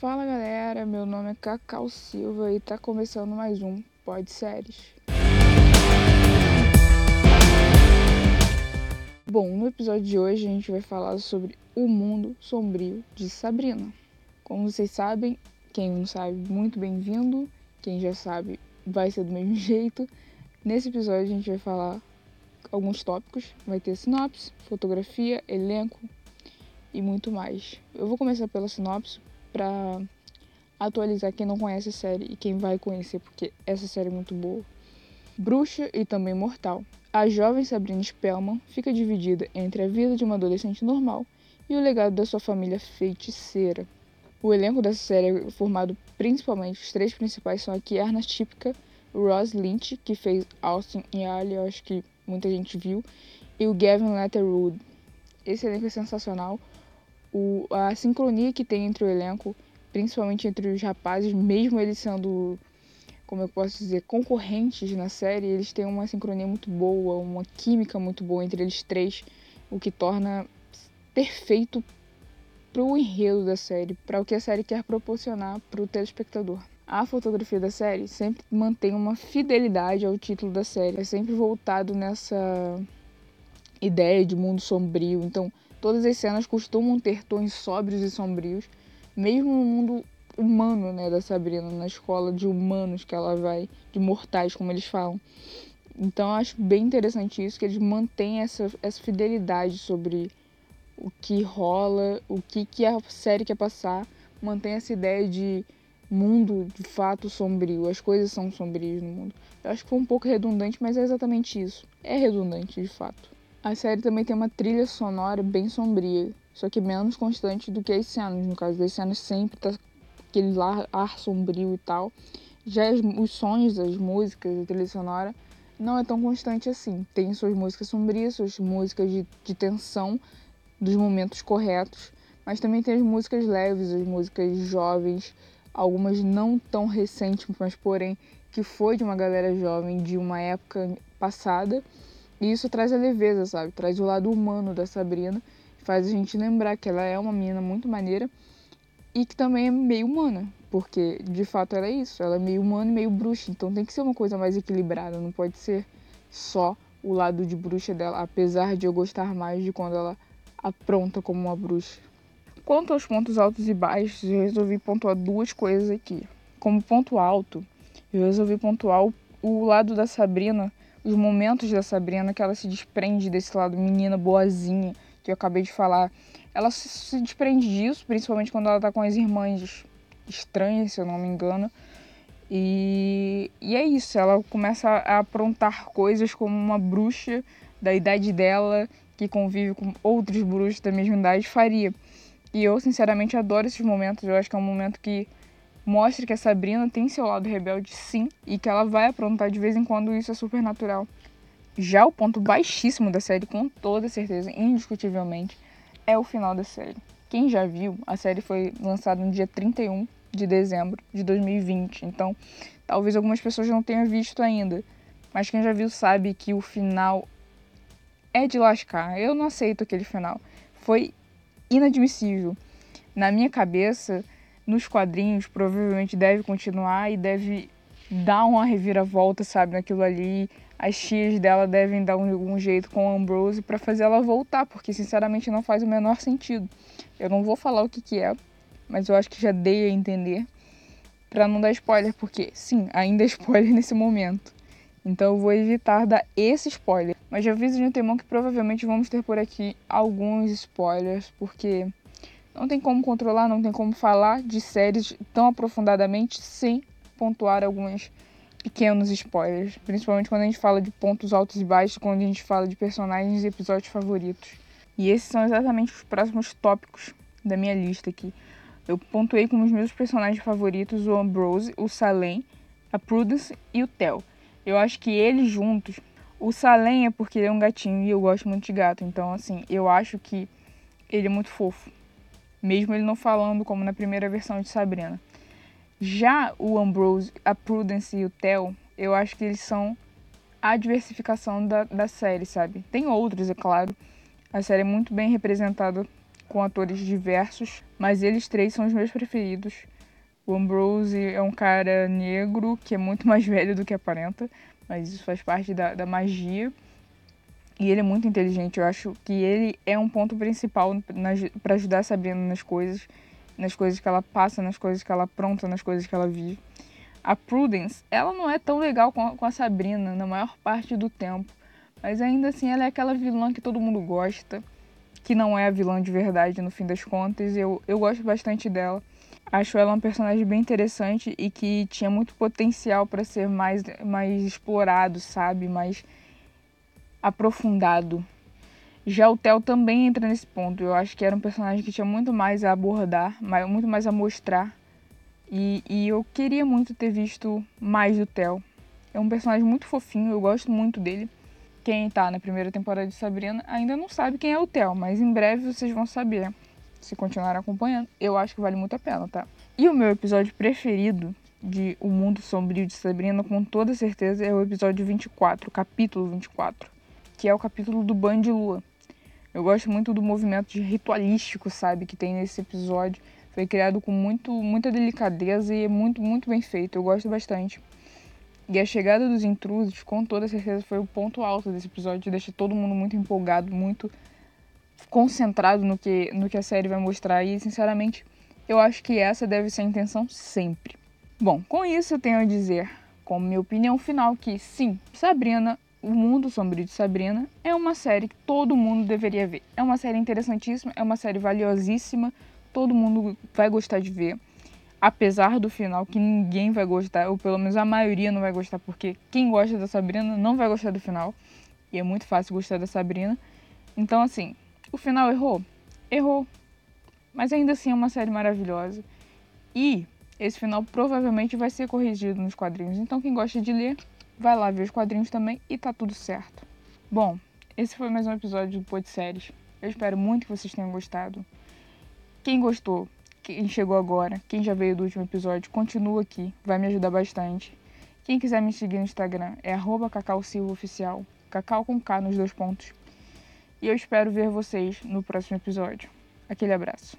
Fala galera, meu nome é Cacau Silva e tá começando mais um Pod Séries. Bom, no episódio de hoje a gente vai falar sobre o mundo sombrio de Sabrina. Como vocês sabem, quem não sabe, muito bem-vindo. Quem já sabe, vai ser do mesmo jeito. Nesse episódio a gente vai falar alguns tópicos, vai ter sinopse, fotografia, elenco e muito mais. Eu vou começar pela sinopse para atualizar quem não conhece a série e quem vai conhecer, porque essa série é muito boa. Bruxa e também mortal. A jovem Sabrina Spellman fica dividida entre a vida de uma adolescente normal e o legado da sua família feiticeira. O elenco dessa série é formado principalmente, os três principais são a Kiarna Típica, Ross Lynch, que fez Austin e Ali, eu acho que muita gente viu, e o Gavin Letterwood. Esse elenco é sensacional. O, a sincronia que tem entre o elenco, principalmente entre os rapazes, mesmo eles sendo, como eu posso dizer, concorrentes na série, eles têm uma sincronia muito boa, uma química muito boa entre eles três, o que torna perfeito para o enredo da série, para o que a série quer proporcionar para o telespectador. A fotografia da série sempre mantém uma fidelidade ao título da série, é sempre voltado nessa ideia de mundo sombrio. Então, todas as cenas costumam ter tons sóbrios e sombrios, mesmo no mundo humano, né, da Sabrina, na escola de humanos que ela vai, de mortais, como eles falam. Então, eu acho bem interessante isso, que eles mantêm essa, essa fidelidade sobre o que rola, o que, que a série quer passar, mantém essa ideia de mundo de fato sombrio, as coisas são sombrias no mundo. Eu acho que foi um pouco redundante, mas é exatamente isso. É redundante, de fato. A série também tem uma trilha sonora bem sombria, só que menos constante do que as cenas. No caso das cenas sempre tá aquele ar, ar sombrio e tal. Já os sons, as músicas, a trilha sonora não é tão constante assim. Tem suas músicas sombrias, suas músicas de, de tensão, dos momentos corretos, mas também tem as músicas leves, as músicas jovens, algumas não tão recentes, mas porém que foi de uma galera jovem de uma época passada. E isso traz a leveza, sabe? Traz o lado humano da Sabrina, faz a gente lembrar que ela é uma menina muito maneira e que também é meio humana, porque de fato ela é isso, ela é meio humana e meio bruxa, então tem que ser uma coisa mais equilibrada, não pode ser só o lado de bruxa dela, apesar de eu gostar mais de quando ela apronta como uma bruxa. Quanto aos pontos altos e baixos, eu resolvi pontuar duas coisas aqui. Como ponto alto, eu resolvi pontuar o, lado da Sabrina, os momentos da Sabrina que ela se desprende desse lado menina boazinha que eu acabei de falar. Ela se, desprende disso, principalmente quando ela tá com as irmãs estranhas, se eu não me engano. E, e é isso, ela começa a aprontar coisas como uma bruxa da idade dela, que convive com outros bruxos da mesma idade, faria. E eu, sinceramente, adoro esses momentos. Eu acho que é um momento que mostra que a Sabrina tem seu lado rebelde, sim, e que ela vai aprontar de vez em quando isso é super natural. Já o ponto baixíssimo da série, com toda certeza, indiscutivelmente, é o final da série. Quem já viu, a série foi lançada no dia 31 de dezembro de 2020, então talvez algumas pessoas não tenham visto ainda, mas quem já viu sabe que o final é de lascar. Eu não aceito aquele final. Foi inadmissível. Na minha cabeça, nos quadrinhos, provavelmente deve continuar e deve dar uma reviravolta, sabe, naquilo ali. As tias dela devem dar um, um jeito com a Ambrose para fazer ela voltar, porque sinceramente não faz o menor sentido. Eu não vou falar o que, que é, mas eu acho que já dei a entender para não dar spoiler, porque sim, ainda é spoiler nesse momento. Então eu vou evitar dar esse spoiler. Mas já aviso de antemão que provavelmente vamos ter por aqui alguns spoilers, porque não tem como controlar, não tem como falar de séries tão aprofundadamente sem pontuar alguns pequenos spoilers. Principalmente quando a gente fala de pontos altos e baixos, quando a gente fala de personagens e episódios favoritos. E esses são exatamente os próximos tópicos da minha lista aqui. Eu pontuei como os meus personagens favoritos o Ambrose, o Salem, a Prudence e o Theo. Eu acho que eles juntos. O Salem é porque ele é um gatinho e eu gosto muito de gato. Então, assim, eu acho que ele é muito fofo. Mesmo ele não falando como na primeira versão de Sabrina. Já o Ambrose, a Prudence e o Theo, eu acho que eles são a diversificação da, da série, sabe? Tem outros, é claro. A série é muito bem representada com atores diversos, mas eles três são os meus preferidos. O Ambrose é um cara negro que é muito mais velho do que aparenta, mas isso faz parte da, da magia. E ele é muito inteligente. Eu acho que ele é um ponto principal para ajudar a Sabrina nas coisas, nas coisas que ela passa, nas coisas que ela apronta, nas coisas que ela vive. A Prudence, ela não é tão legal com a, com a Sabrina na maior parte do tempo, mas ainda assim ela é aquela vilã que todo mundo gosta, que não é a vilã de verdade no fim das contas. Eu, eu gosto bastante dela. Acho ela um personagem bem interessante e que tinha muito potencial para ser mais, mais explorado, sabe? Mais aprofundado. Já o Theo também entra nesse ponto. Eu acho que era um personagem que tinha muito mais a abordar, muito mais a mostrar. E, e eu queria muito ter visto mais do Theo. É um personagem muito fofinho, eu gosto muito dele. Quem tá na primeira temporada de Sabrina ainda não sabe quem é o Theo, mas em breve vocês vão saber se continuar acompanhando, eu acho que vale muito a pena, tá? E o meu episódio preferido de O Mundo Sombrio de Sabrina, com toda certeza, é o episódio 24, o capítulo 24, que é o capítulo do banho de lua. Eu gosto muito do movimento ritualístico, sabe, que tem nesse episódio. Foi criado com muito, muita delicadeza e é muito, muito bem feito. Eu gosto bastante. E a chegada dos intrusos, com toda certeza, foi o ponto alto desse episódio. Deixa todo mundo muito empolgado, muito concentrado no que, no que a série vai mostrar. E, sinceramente, eu acho que essa deve ser a intenção sempre. Bom, com isso eu tenho a dizer, como minha opinião final, que sim, Sabrina, O Mundo Sombrio de Sabrina, é uma série que todo mundo deveria ver. É uma série interessantíssima, é uma série valiosíssima, todo mundo vai gostar de ver. Apesar do final que ninguém vai gostar, ou pelo menos a maioria não vai gostar, porque quem gosta da Sabrina não vai gostar do final. E é muito fácil gostar da Sabrina. Então, assim, o final errou? Errou. Mas ainda assim é uma série maravilhosa. E esse final provavelmente vai ser corrigido nos quadrinhos. Então quem gosta de ler, vai lá ver os quadrinhos também e tá tudo certo. Bom, esse foi mais um episódio do Pod Séries. Eu espero muito que vocês tenham gostado. Quem gostou, quem chegou agora, quem já veio do último episódio, continua aqui, vai me ajudar bastante. Quem quiser me seguir no Instagram é arroba Cacau Silva Oficial, Cacau com K nos dois pontos. E eu espero ver vocês no próximo episódio. Aquele abraço.